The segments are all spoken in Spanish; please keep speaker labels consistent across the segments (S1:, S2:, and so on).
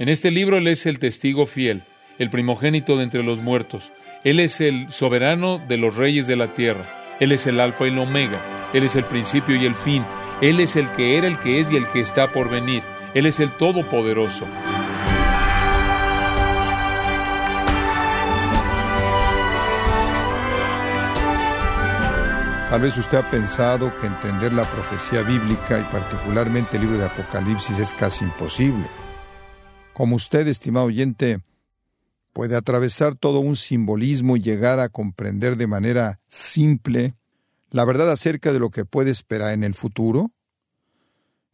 S1: En este libro Él es el testigo fiel, el primogénito de entre los muertos. Él es el soberano de los reyes de la tierra. Él es el alfa y el omega. Él es el principio y el fin. Él es el que era, el que es y el que está por venir. Él es el todopoderoso.
S2: Tal vez usted ha pensado que entender la profecía bíblica y particularmente el libro de Apocalipsis es casi imposible. Como usted, estimado oyente, puede atravesar todo un simbolismo y llegar a comprender de manera simple la verdad acerca de lo que puede esperar en el futuro?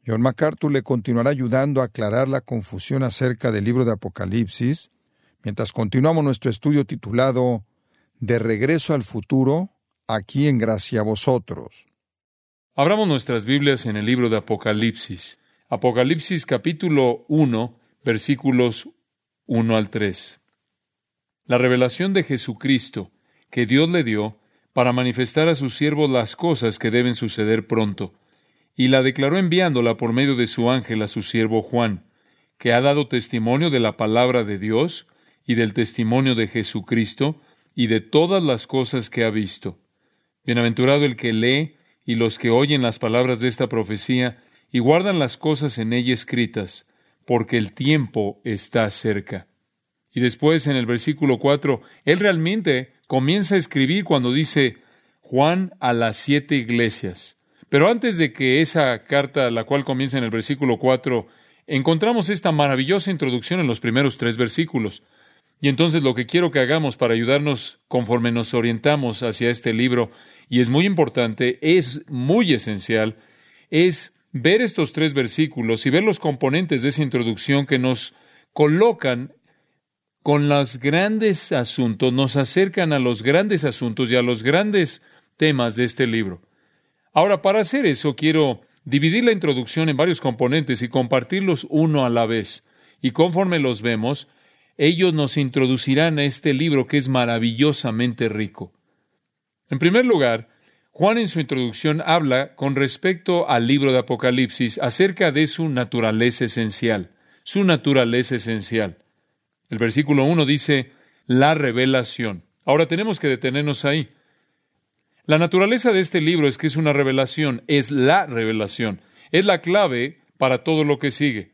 S2: John MacArthur le continuará ayudando a aclarar la confusión acerca del libro de Apocalipsis mientras continuamos nuestro estudio titulado De regreso al futuro, aquí en gracia a vosotros.
S1: Abramos nuestras Biblias en el libro de Apocalipsis. Apocalipsis capítulo 1, versículos 1 al 3. La revelación de Jesucristo que Dios le dio para manifestar a sus siervos las cosas que deben suceder pronto, y la declaró enviándola por medio de su ángel a su siervo Juan, que ha dado testimonio de la palabra de Dios y del testimonio de Jesucristo y de todas las cosas que ha visto Bienaventurado el que lee y los que oyen las palabras de esta profecía y guardan las cosas en ella escritas, porque el tiempo está cerca. Y después en el versículo 4, él realmente comienza a escribir cuando dice Juan a las siete iglesias. Pero antes de que esa carta, la cual comienza en el versículo 4, encontramos esta maravillosa introducción en los primeros tres versículos. Y entonces lo que quiero que hagamos para ayudarnos conforme nos orientamos hacia este libro y es muy importante, es muy esencial, es ver estos tres versículos y ver los componentes de esa introducción que nos colocan con los grandes asuntos, nos acercan a los grandes asuntos y a los grandes temas de este libro. Ahora, para hacer eso, quiero dividir la introducción en varios componentes y compartirlos uno a la vez. Y conforme los vemos, ellos nos introducirán a este libro que es maravillosamente rico. En primer lugar, Juan en su introducción habla con respecto al libro de Apocalipsis acerca de su naturaleza esencial, su naturaleza esencial. El versículo 1 dice, la revelación. Ahora tenemos que detenernos ahí. La naturaleza de este libro es que es una revelación, es la revelación, es la clave para todo lo que sigue.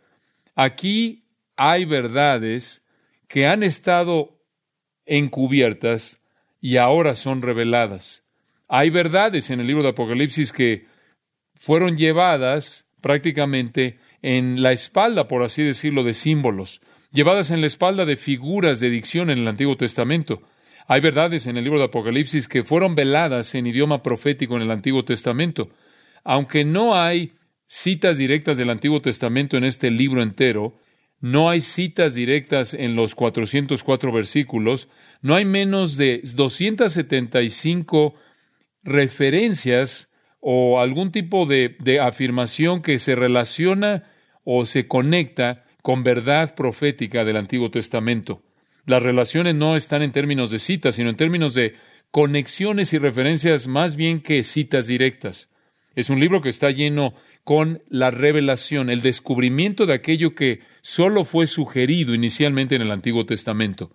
S1: Aquí hay verdades que han estado encubiertas y ahora son reveladas. Hay verdades en el libro de Apocalipsis que fueron llevadas prácticamente en la espalda, por así decirlo, de símbolos, llevadas en la espalda de figuras de dicción en el Antiguo Testamento. Hay verdades en el libro de Apocalipsis que fueron veladas en idioma profético en el Antiguo Testamento. Aunque no hay citas directas del Antiguo Testamento en este libro entero, no hay citas directas en los 404 versículos, no hay menos de 275 referencias o algún tipo de, afirmación que se relaciona o se conecta con verdad profética del Antiguo Testamento. Las relaciones no están en términos de citas, sino en términos de conexiones y referencias más bien que citas directas. Es un libro que está lleno con la revelación, el descubrimiento de aquello que solo fue sugerido inicialmente en el Antiguo Testamento.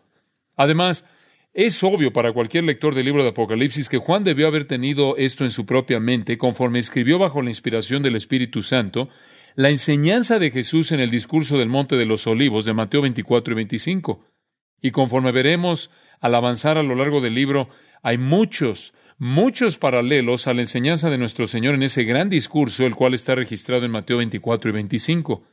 S1: Además, es obvio para cualquier lector del libro de Apocalipsis que Juan debió haber tenido esto en su propia mente conforme escribió bajo la inspiración del Espíritu Santo la enseñanza de Jesús en el discurso del Monte de los Olivos de Mateo 24 y 25. Y conforme veremos al avanzar a lo largo del libro, hay muchos, muchos paralelos a la enseñanza de nuestro Señor en ese gran discurso, el cual está registrado en Mateo 24 y 25.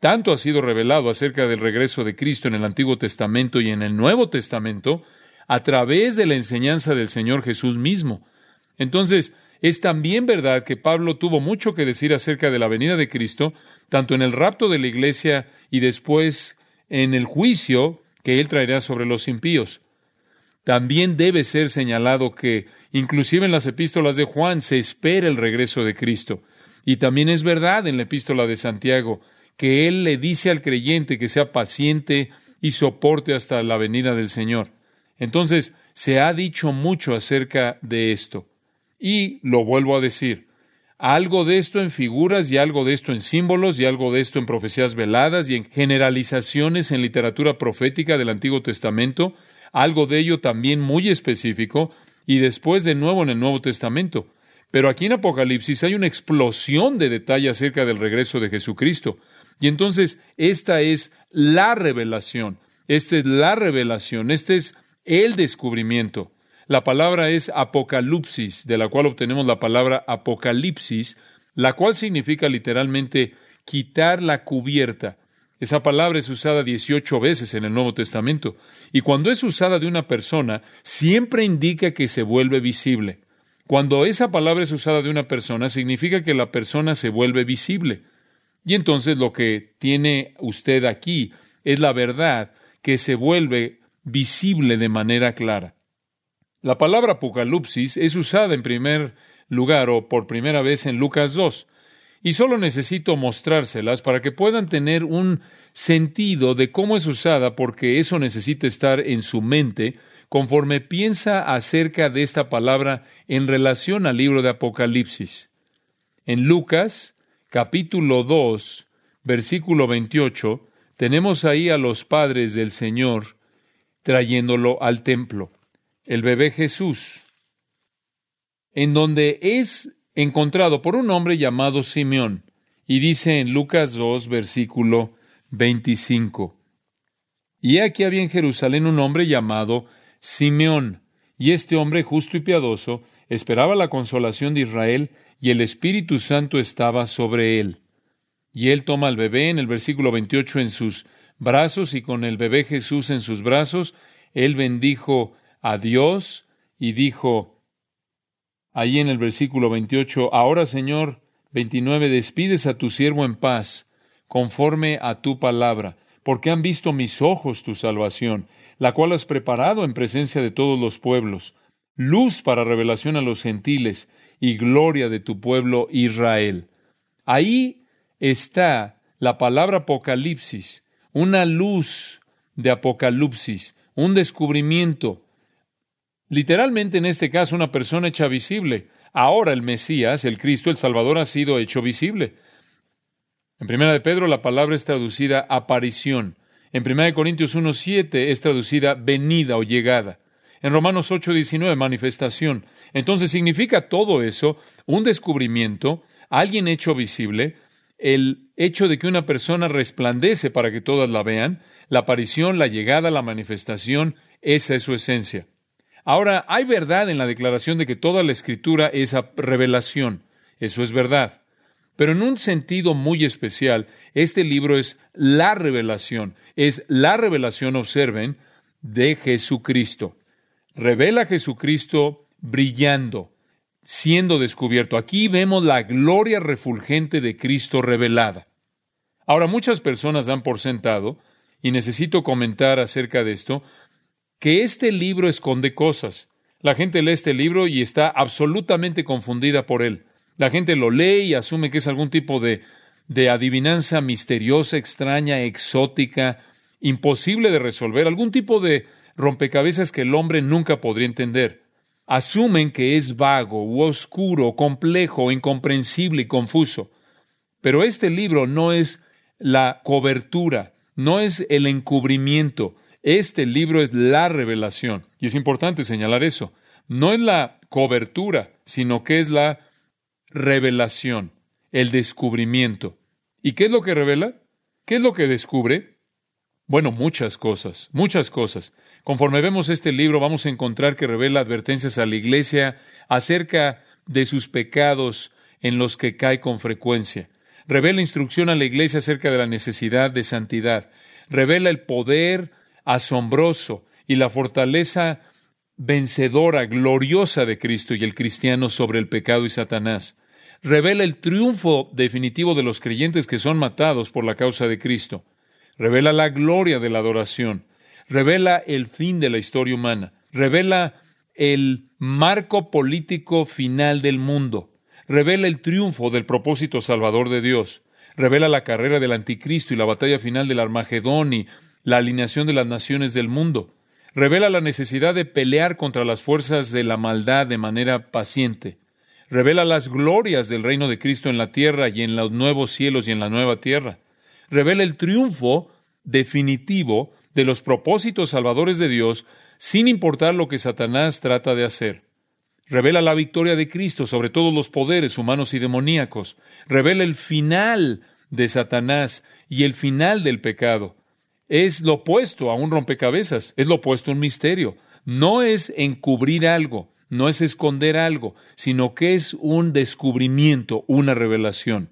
S1: Tanto ha sido revelado acerca del regreso de Cristo en el Antiguo Testamento y en el Nuevo Testamento a través de la enseñanza del Señor Jesús mismo. Entonces, es también verdad que Pablo tuvo mucho que decir acerca de la venida de Cristo, tanto en el rapto de la iglesia y después en el juicio que él traerá sobre los impíos. También debe ser señalado que Inclusive en las epístolas de Juan se espera el regreso de Cristo. Y también es verdad en la epístola de Santiago que Él le dice al creyente que sea paciente y soporte hasta la venida del Señor. Entonces, se ha dicho mucho acerca de esto. Y lo vuelvo a decir, algo de esto en figuras y algo de esto en símbolos y algo de esto en profecías veladas y en generalizaciones en literatura profética del Antiguo Testamento, algo de ello también muy específico y después de nuevo en el Nuevo Testamento. Pero aquí en Apocalipsis hay una explosión de detalle acerca del regreso de Jesucristo. Y entonces esta es la revelación, esta es la revelación, este es el descubrimiento. La palabra es apocalipsis, de la cual obtenemos la palabra apocalipsis, la cual significa literalmente quitar la cubierta. Esa palabra es usada 18 veces en el Nuevo Testamento y cuando es usada de una persona siempre indica que se vuelve visible. Cuando esa palabra es usada de una persona significa que la persona se vuelve visible. Y entonces lo que tiene usted aquí es la verdad que se vuelve visible de manera clara. La palabra apocalipsis es usada en primer lugar o por primera vez en Lucas 2, y solo necesito mostrárselas para que puedan tener un sentido de cómo es usada, porque eso necesita estar en su mente conforme piensa acerca de esta palabra en relación al libro de Apocalipsis. En Lucas, capítulo 2, versículo 28, tenemos ahí a los padres del Señor trayéndolo al templo el bebé Jesús, en donde es encontrado por un hombre llamado Simeón, y dice en Lucas 2, versículo 25, Y aquí había en Jerusalén un hombre llamado Simeón, y este hombre justo y piadoso esperaba la consolación de Israel, y el Espíritu Santo estaba sobre él. Y él toma al bebé en el versículo 28 en sus brazos, y con el bebé Jesús en sus brazos, él bendijo a Dios y dijo, ahí en el versículo 28, ahora Señor, 29, despides a tu siervo en paz, conforme a tu palabra, porque han visto mis ojos tu salvación, la cual has preparado en presencia de todos los pueblos, luz para revelación a los gentiles y gloria de tu pueblo Israel. Ahí está la palabra Apocalipsis, una luz de Apocalipsis, un descubrimiento, Literalmente en este caso una persona hecha visible. Ahora el Mesías, el Cristo, el Salvador ha sido hecho visible. En Primera de Pedro la palabra es traducida aparición. En Primera de Corintios 1.7 es traducida venida o llegada. En Romanos 8.19 manifestación. Entonces significa todo eso un descubrimiento, alguien hecho visible, el hecho de que una persona resplandece para que todas la vean, la aparición, la llegada, la manifestación, esa es su esencia. Ahora, hay verdad en la declaración de que toda la escritura es revelación. Eso es verdad. Pero en un sentido muy especial, este libro es la revelación. Es la revelación, observen, de Jesucristo. Revela a Jesucristo brillando, siendo descubierto. Aquí vemos la gloria refulgente de Cristo revelada. Ahora, muchas personas dan por sentado, y necesito comentar acerca de esto, que este libro esconde cosas. La gente lee este libro y está absolutamente confundida por él. La gente lo lee y asume que es algún tipo de, de adivinanza misteriosa, extraña, exótica, imposible de resolver, algún tipo de rompecabezas que el hombre nunca podría entender. Asumen que es vago, u oscuro, complejo, incomprensible y confuso. Pero este libro no es la cobertura, no es el encubrimiento, este libro es la revelación. Y es importante señalar eso. No es la cobertura, sino que es la revelación, el descubrimiento. ¿Y qué es lo que revela? ¿Qué es lo que descubre? Bueno, muchas cosas, muchas cosas. Conforme vemos este libro, vamos a encontrar que revela advertencias a la iglesia acerca de sus pecados en los que cae con frecuencia. Revela instrucción a la iglesia acerca de la necesidad de santidad. Revela el poder asombroso y la fortaleza vencedora, gloriosa de Cristo y el cristiano sobre el pecado y Satanás. Revela el triunfo definitivo de los creyentes que son matados por la causa de Cristo. Revela la gloria de la adoración. Revela el fin de la historia humana. Revela el marco político final del mundo. Revela el triunfo del propósito salvador de Dios. Revela la carrera del anticristo y la batalla final del Armagedón y la alineación de las naciones del mundo. Revela la necesidad de pelear contra las fuerzas de la maldad de manera paciente. Revela las glorias del reino de Cristo en la tierra y en los nuevos cielos y en la nueva tierra. Revela el triunfo definitivo de los propósitos salvadores de Dios sin importar lo que Satanás trata de hacer. Revela la victoria de Cristo sobre todos los poderes humanos y demoníacos. Revela el final de Satanás y el final del pecado. Es lo opuesto a un rompecabezas, es lo opuesto a un misterio. No es encubrir algo, no es esconder algo, sino que es un descubrimiento, una revelación.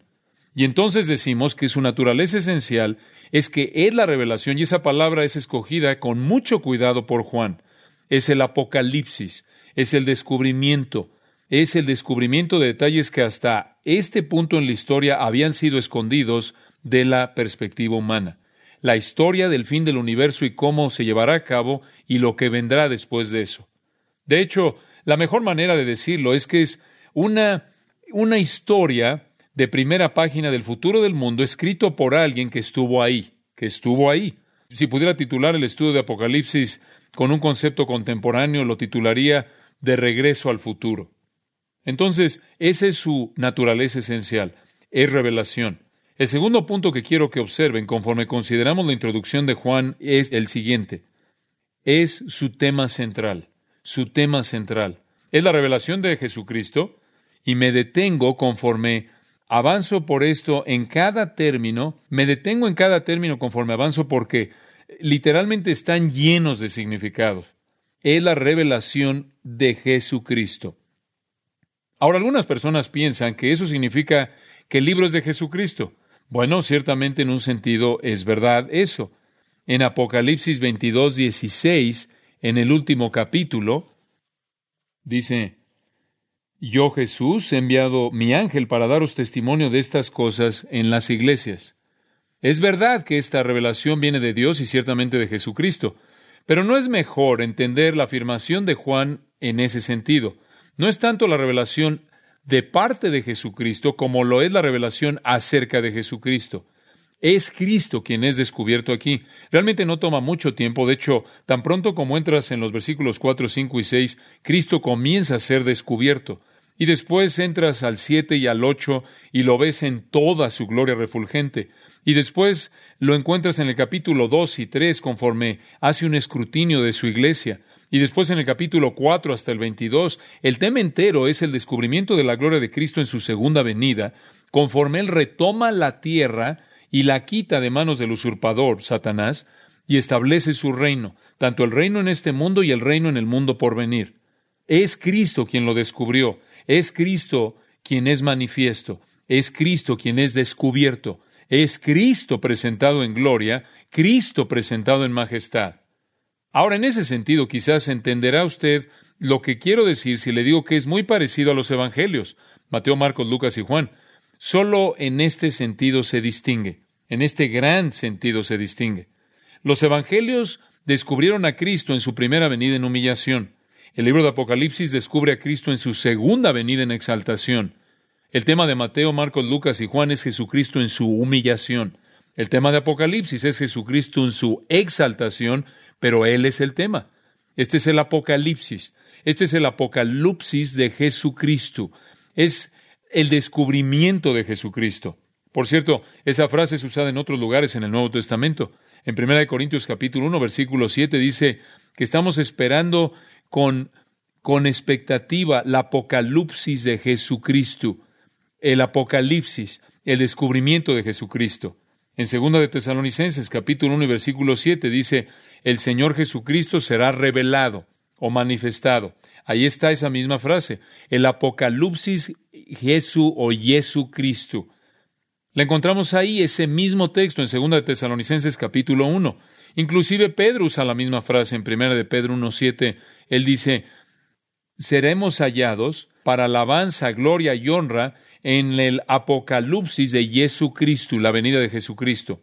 S1: Y entonces decimos que su naturaleza esencial es que es la revelación y esa palabra es escogida con mucho cuidado por Juan. Es el apocalipsis, es el descubrimiento, es el descubrimiento de detalles que hasta este punto en la historia habían sido escondidos de la perspectiva humana. La historia del fin del universo y cómo se llevará a cabo y lo que vendrá después de eso. De hecho, la mejor manera de decirlo es que es una, una historia de primera página del futuro del mundo escrito por alguien que estuvo ahí, que estuvo ahí. Si pudiera titular el estudio de Apocalipsis con un concepto contemporáneo, lo titularía De regreso al futuro. Entonces, esa es su naturaleza esencial, es revelación. El segundo punto que quiero que observen conforme consideramos la introducción de Juan es el siguiente. Es su tema central, su tema central. Es la revelación de Jesucristo y me detengo conforme avanzo por esto en cada término, me detengo en cada término conforme avanzo porque literalmente están llenos de significados. Es la revelación de Jesucristo. Ahora, algunas personas piensan que eso significa que el libro es de Jesucristo. Bueno, ciertamente en un sentido es verdad eso. En Apocalipsis 22, 16, en el último capítulo, dice, Yo Jesús he enviado mi ángel para daros testimonio de estas cosas en las iglesias. Es verdad que esta revelación viene de Dios y ciertamente de Jesucristo, pero no es mejor entender la afirmación de Juan en ese sentido. No es tanto la revelación de parte de Jesucristo como lo es la revelación acerca de Jesucristo. Es Cristo quien es descubierto aquí. Realmente no toma mucho tiempo. De hecho, tan pronto como entras en los versículos 4, 5 y 6, Cristo comienza a ser descubierto. Y después entras al 7 y al 8 y lo ves en toda su gloria refulgente. Y después lo encuentras en el capítulo 2 y 3 conforme hace un escrutinio de su iglesia. Y después en el capítulo 4 hasta el 22, el tema entero es el descubrimiento de la gloria de Cristo en su segunda venida, conforme Él retoma la tierra y la quita de manos del usurpador, Satanás, y establece su reino, tanto el reino en este mundo y el reino en el mundo por venir. Es Cristo quien lo descubrió, es Cristo quien es manifiesto, es Cristo quien es descubierto, es Cristo presentado en gloria, Cristo presentado en majestad. Ahora, en ese sentido, quizás entenderá usted lo que quiero decir si le digo que es muy parecido a los evangelios, Mateo, Marcos, Lucas y Juan. Solo en este sentido se distingue, en este gran sentido se distingue. Los evangelios descubrieron a Cristo en su primera venida en humillación. El libro de Apocalipsis descubre a Cristo en su segunda venida en exaltación. El tema de Mateo, Marcos, Lucas y Juan es Jesucristo en su humillación. El tema de Apocalipsis es Jesucristo en su exaltación pero Él es el tema. Este es el Apocalipsis. Este es el Apocalipsis de Jesucristo. Es el descubrimiento de Jesucristo. Por cierto, esa frase es usada en otros lugares en el Nuevo Testamento. En 1 Corintios capítulo 1, versículo 7 dice que estamos esperando con, con expectativa la apocalipsis de Jesucristo. El apocalipsis, el descubrimiento de Jesucristo. En 2 de Tesalonicenses capítulo 1 y versículo 7 dice, el Señor Jesucristo será revelado o manifestado. Ahí está esa misma frase, el Apocalipsis Jesús o Jesucristo. La encontramos ahí, ese mismo texto en 2 de Tesalonicenses capítulo 1. Inclusive Pedro usa la misma frase en 1 de Pedro 1.7. Él dice, seremos hallados para alabanza, gloria y honra en el Apocalipsis de Jesucristo, la venida de Jesucristo.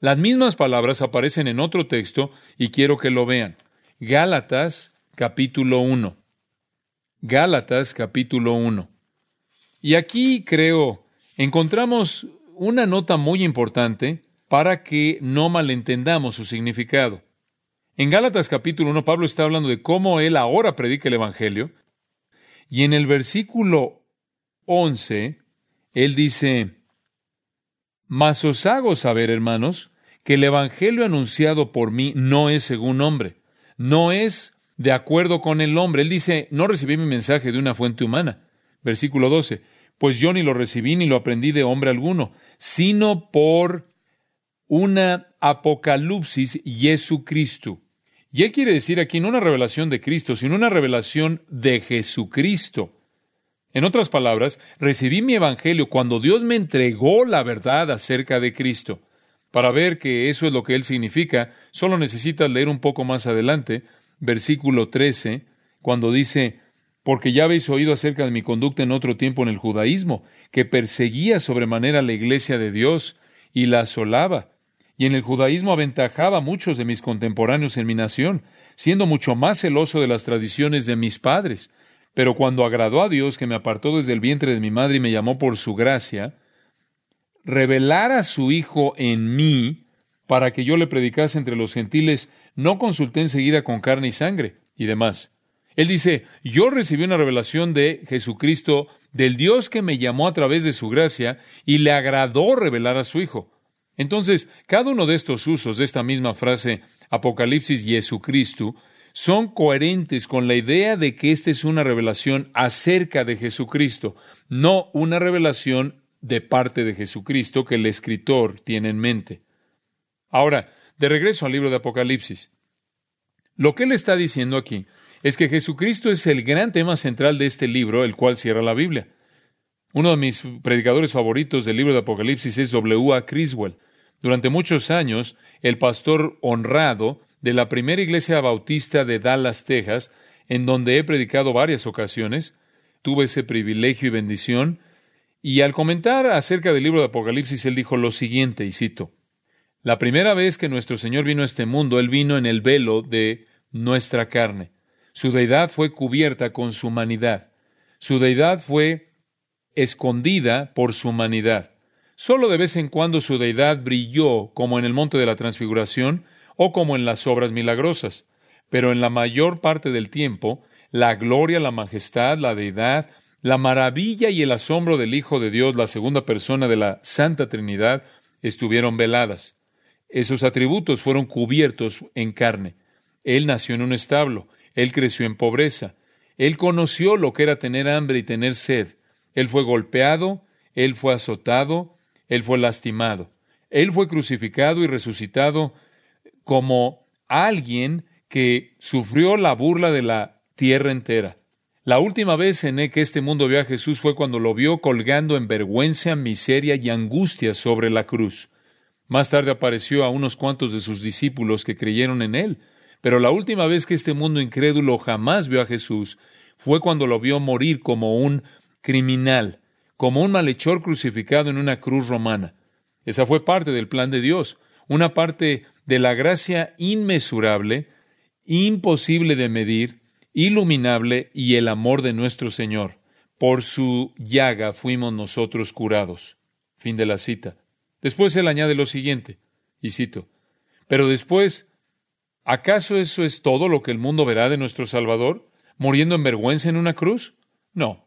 S1: Las mismas palabras aparecen en otro texto y quiero que lo vean. Gálatas capítulo 1. Gálatas capítulo 1. Y aquí creo encontramos una nota muy importante para que no malentendamos su significado. En Gálatas capítulo 1 Pablo está hablando de cómo él ahora predica el Evangelio y en el versículo 11, él dice, Mas os hago saber, hermanos, que el Evangelio anunciado por mí no es según hombre, no es de acuerdo con el hombre. Él dice, no recibí mi mensaje de una fuente humana. Versículo 12, pues yo ni lo recibí ni lo aprendí de hombre alguno, sino por una apocalipsis Jesucristo. Y él quiere decir aquí no una revelación de Cristo, sino una revelación de Jesucristo. En otras palabras, recibí mi evangelio cuando Dios me entregó la verdad acerca de Cristo. Para ver que eso es lo que él significa, solo necesitas leer un poco más adelante, versículo 13, cuando dice, porque ya habéis oído acerca de mi conducta en otro tiempo en el judaísmo, que perseguía sobremanera la iglesia de Dios y la asolaba, y en el judaísmo aventajaba a muchos de mis contemporáneos en mi nación, siendo mucho más celoso de las tradiciones de mis padres. Pero cuando agradó a Dios, que me apartó desde el vientre de mi madre y me llamó por su gracia, revelar a su Hijo en mí para que yo le predicase entre los gentiles, no consulté enseguida con carne y sangre y demás. Él dice, yo recibí una revelación de Jesucristo, del Dios que me llamó a través de su gracia, y le agradó revelar a su Hijo. Entonces, cada uno de estos usos de esta misma frase, Apocalipsis Jesucristo, son coherentes con la idea de que esta es una revelación acerca de Jesucristo, no una revelación de parte de Jesucristo que el escritor tiene en mente. Ahora, de regreso al libro de Apocalipsis. Lo que él está diciendo aquí es que Jesucristo es el gran tema central de este libro, el cual cierra la Biblia. Uno de mis predicadores favoritos del libro de Apocalipsis es W. A. Criswell. Durante muchos años, el pastor honrado de la primera iglesia bautista de Dallas, Texas, en donde he predicado varias ocasiones, tuve ese privilegio y bendición, y al comentar acerca del libro de Apocalipsis, él dijo lo siguiente, y cito, La primera vez que nuestro Señor vino a este mundo, Él vino en el velo de nuestra carne. Su deidad fue cubierta con su humanidad. Su deidad fue escondida por su humanidad. Solo de vez en cuando su deidad brilló, como en el monte de la transfiguración o como en las obras milagrosas, pero en la mayor parte del tiempo, la gloria, la majestad, la deidad, la maravilla y el asombro del Hijo de Dios, la segunda persona de la Santa Trinidad, estuvieron veladas. Esos atributos fueron cubiertos en carne. Él nació en un establo, él creció en pobreza, él conoció lo que era tener hambre y tener sed, él fue golpeado, él fue azotado, él fue lastimado. Él fue crucificado y resucitado como alguien que sufrió la burla de la tierra entera. La última vez en que este mundo vio a Jesús fue cuando lo vio colgando en vergüenza, miseria y angustia sobre la cruz. Más tarde apareció a unos cuantos de sus discípulos que creyeron en él, pero la última vez que este mundo incrédulo jamás vio a Jesús fue cuando lo vio morir como un criminal, como un malhechor crucificado en una cruz romana. Esa fue parte del plan de Dios, una parte de la gracia inmesurable, imposible de medir, iluminable y el amor de nuestro Señor. Por su llaga fuimos nosotros curados. Fin de la cita. Después él añade lo siguiente, y cito, pero después, ¿acaso eso es todo lo que el mundo verá de nuestro Salvador? ¿Muriendo en vergüenza en una cruz? No.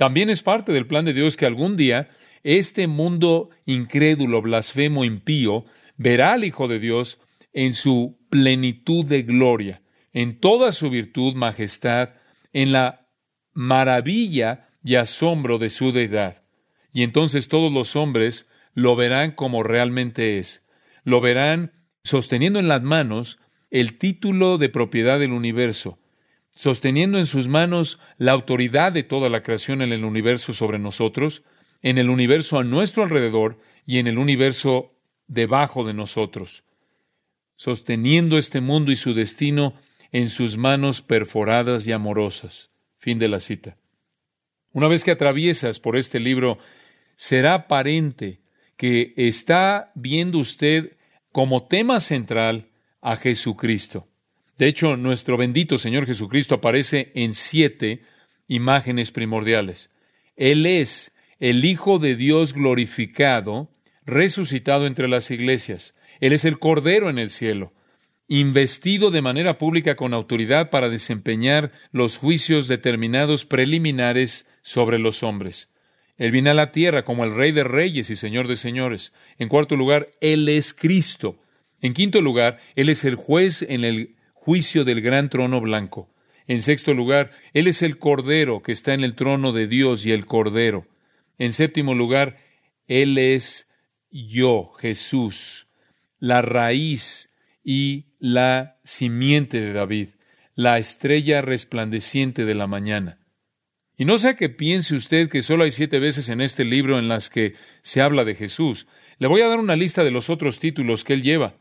S1: También es parte del plan de Dios que algún día este mundo incrédulo, blasfemo, impío, verá al Hijo de Dios en su plenitud de gloria, en toda su virtud, majestad, en la maravilla y asombro de su deidad. Y entonces todos los hombres lo verán como realmente es. Lo verán sosteniendo en las manos el título de propiedad del universo, sosteniendo en sus manos la autoridad de toda la creación en el universo sobre nosotros, en el universo a nuestro alrededor y en el universo debajo de nosotros, sosteniendo este mundo y su destino en sus manos perforadas y amorosas. Fin de la cita. Una vez que atraviesas por este libro, será aparente que está viendo usted como tema central a Jesucristo. De hecho, nuestro bendito Señor Jesucristo aparece en siete imágenes primordiales. Él es el Hijo de Dios glorificado, resucitado entre las iglesias. Él es el Cordero en el cielo, investido de manera pública con autoridad para desempeñar los juicios determinados preliminares sobre los hombres. Él viene a la tierra como el Rey de Reyes y Señor de Señores. En cuarto lugar, Él es Cristo. En quinto lugar, Él es el juez en el juicio del gran trono blanco. En sexto lugar, Él es el Cordero que está en el trono de Dios y el Cordero. En séptimo lugar, Él es yo, Jesús, la raíz y la simiente de David, la estrella resplandeciente de la mañana. Y no sea que piense usted que solo hay siete veces en este libro en las que se habla de Jesús. Le voy a dar una lista de los otros títulos que él lleva.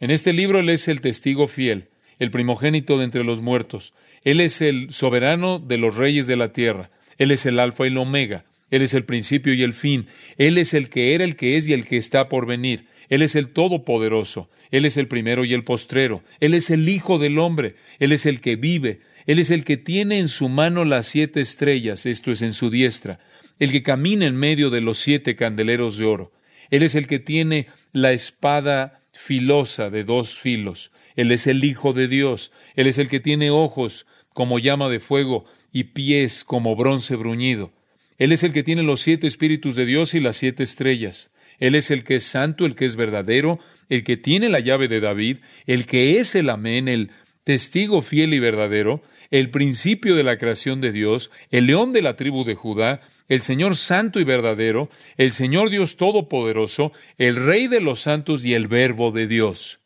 S1: En este libro él es el testigo fiel, el primogénito de entre los muertos. Él es el soberano de los reyes de la tierra. Él es el alfa y el omega. Él es el principio y el fin. Él es el que era, el que es y el que está por venir. Él es el todopoderoso. Él es el primero y el postrero. Él es el Hijo del hombre. Él es el que vive. Él es el que tiene en su mano las siete estrellas, esto es en su diestra, el que camina en medio de los siete candeleros de oro. Él es el que tiene la espada filosa de dos filos. Él es el Hijo de Dios. Él es el que tiene ojos como llama de fuego y pies como bronce bruñido. Él es el que tiene los siete espíritus de Dios y las siete estrellas. Él es el que es santo, el que es verdadero, el que tiene la llave de David, el que es el amén, el testigo fiel y verdadero, el principio de la creación de Dios, el león de la tribu de Judá, el Señor santo y verdadero, el Señor Dios todopoderoso, el Rey de los santos y el Verbo de Dios.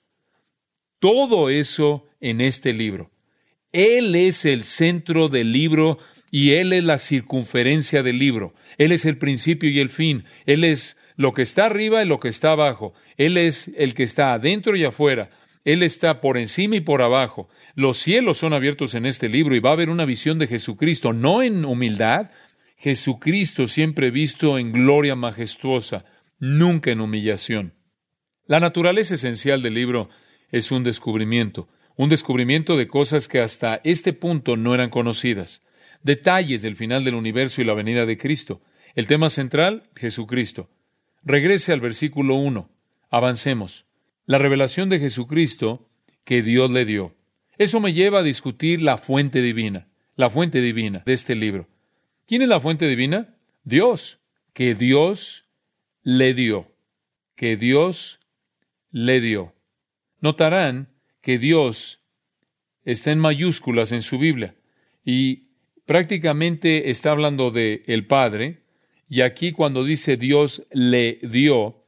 S1: Todo eso en este libro. Él es el centro del libro y Él es la circunferencia del libro. Él es el principio y el fin. Él es lo que está arriba y lo que está abajo. Él es el que está adentro y afuera. Él está por encima y por abajo. Los cielos son abiertos en este libro y va a haber una visión de Jesucristo, no en humildad, Jesucristo siempre visto en gloria majestuosa, nunca en humillación. La naturaleza esencial del libro es un descubrimiento, un descubrimiento de cosas que hasta este punto no eran conocidas, detalles del final del universo y la venida de Cristo. El tema central, Jesucristo. Regrese al versículo 1. Avancemos la revelación de Jesucristo que Dios le dio. Eso me lleva a discutir la fuente divina, la fuente divina de este libro. ¿Quién es la fuente divina? Dios, que Dios le dio, que Dios le dio. Notarán que Dios está en mayúsculas en su Biblia y prácticamente está hablando de el Padre y aquí cuando dice Dios le dio,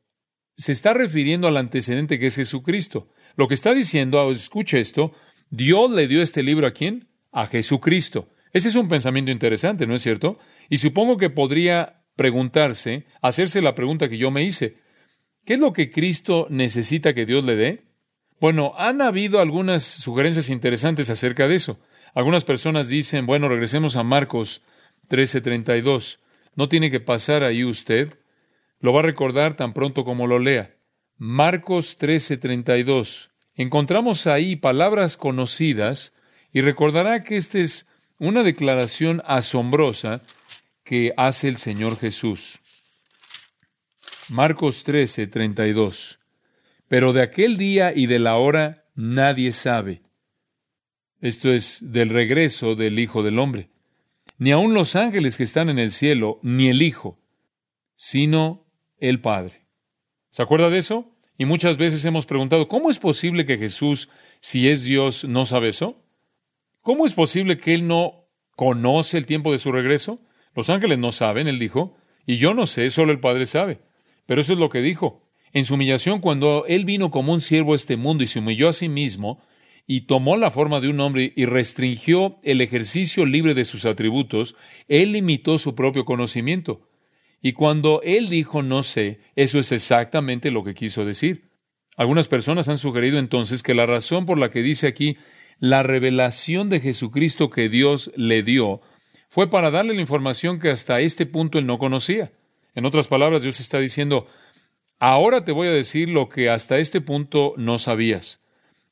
S1: se está refiriendo al antecedente que es Jesucristo. Lo que está diciendo, escuche esto, Dios le dio este libro a quién? A Jesucristo. Ese es un pensamiento interesante, ¿no es cierto? Y supongo que podría preguntarse, hacerse la pregunta que yo me hice. ¿Qué es lo que Cristo necesita que Dios le dé? Bueno, han habido algunas sugerencias interesantes acerca de eso. Algunas personas dicen, bueno, regresemos a Marcos 13:32. No tiene que pasar ahí usted. Lo va a recordar tan pronto como lo lea. Marcos 13:32. Encontramos ahí palabras conocidas y recordará que esta es una declaración asombrosa que hace el Señor Jesús. Marcos 13:32. Pero de aquel día y de la hora nadie sabe. Esto es del regreso del Hijo del Hombre. Ni aun los ángeles que están en el cielo, ni el Hijo, sino el Padre. ¿Se acuerda de eso? Y muchas veces hemos preguntado, ¿cómo es posible que Jesús, si es Dios, no sabe eso? ¿Cómo es posible que Él no conoce el tiempo de su regreso? Los ángeles no saben, Él dijo, y yo no sé, solo el Padre sabe. Pero eso es lo que dijo. En su humillación, cuando Él vino como un siervo a este mundo y se humilló a sí mismo, y tomó la forma de un hombre y restringió el ejercicio libre de sus atributos, Él limitó su propio conocimiento. Y cuando él dijo no sé, eso es exactamente lo que quiso decir. Algunas personas han sugerido entonces que la razón por la que dice aquí la revelación de Jesucristo que Dios le dio fue para darle la información que hasta este punto él no conocía. En otras palabras, Dios está diciendo, ahora te voy a decir lo que hasta este punto no sabías.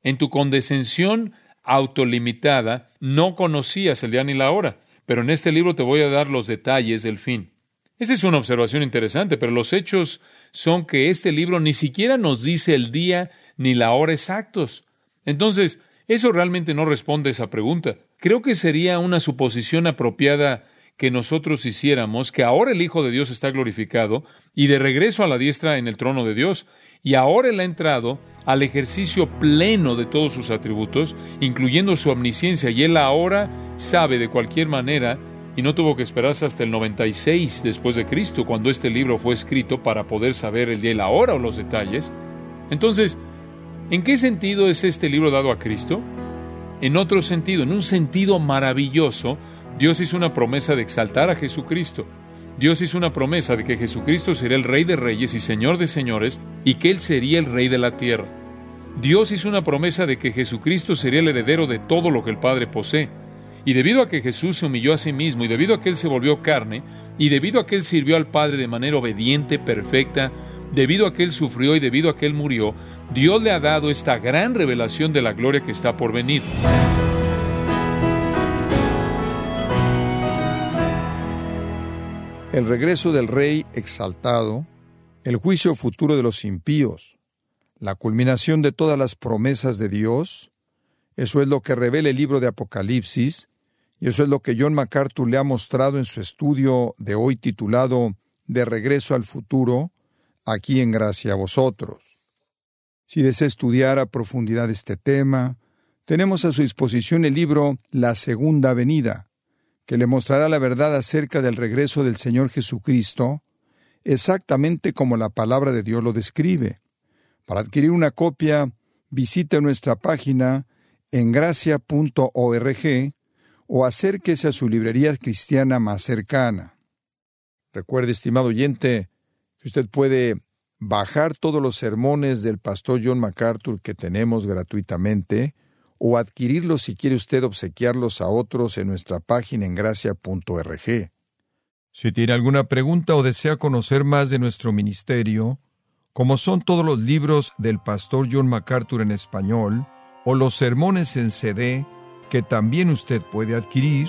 S1: En tu condescensión autolimitada no conocías el día ni la hora, pero en este libro te voy a dar los detalles del fin. Esa es una observación interesante, pero los hechos son que este libro ni siquiera nos dice el día ni la hora exactos. Entonces, eso realmente no responde a esa pregunta. Creo que sería una suposición apropiada que nosotros hiciéramos que ahora el Hijo de Dios está glorificado y de regreso a la diestra en el trono de Dios, y ahora Él ha entrado al ejercicio pleno de todos sus atributos, incluyendo su omnisciencia, y Él ahora sabe de cualquier manera, y no tuvo que esperarse hasta el 96 después de Cristo, cuando este libro fue escrito para poder saber el día y la hora o los detalles. Entonces, ¿en qué sentido es este libro dado a Cristo? En otro sentido, en un sentido maravilloso, Dios hizo una promesa de exaltar a Jesucristo. Dios hizo una promesa de que Jesucristo sería el Rey de Reyes y Señor de Señores y que Él sería el Rey de la tierra. Dios hizo una promesa de que Jesucristo sería el heredero de todo lo que el Padre posee. Y debido a que Jesús se humilló a sí mismo y debido a que Él se volvió carne y debido a que Él sirvió al Padre de manera obediente, perfecta, debido a que Él sufrió y debido a que Él murió, Dios le ha dado esta gran revelación de la gloria que está por venir.
S2: el regreso del Rey exaltado, el juicio futuro de los impíos, la culminación de todas las promesas de Dios, eso es lo que revela el libro de Apocalipsis, y eso es lo que John MacArthur le ha mostrado en su estudio de hoy titulado De regreso al futuro, aquí en gracia a vosotros. Si desea estudiar a profundidad este tema, tenemos a su disposición el libro La Segunda Venida, que le mostrará la verdad acerca del regreso del Señor Jesucristo, exactamente como la palabra de Dios lo describe. Para adquirir una copia, visite nuestra página en gracia.org o acérquese a su librería cristiana más cercana. Recuerde, estimado oyente, que usted puede bajar todos los sermones del pastor John MacArthur que tenemos gratuitamente o adquirirlos si quiere usted obsequiarlos a otros en nuestra página en gracia.org.
S3: Si tiene alguna pregunta o desea conocer más de nuestro ministerio, como son todos los libros del pastor John MacArthur en español, o los sermones en CD, que también usted puede adquirir,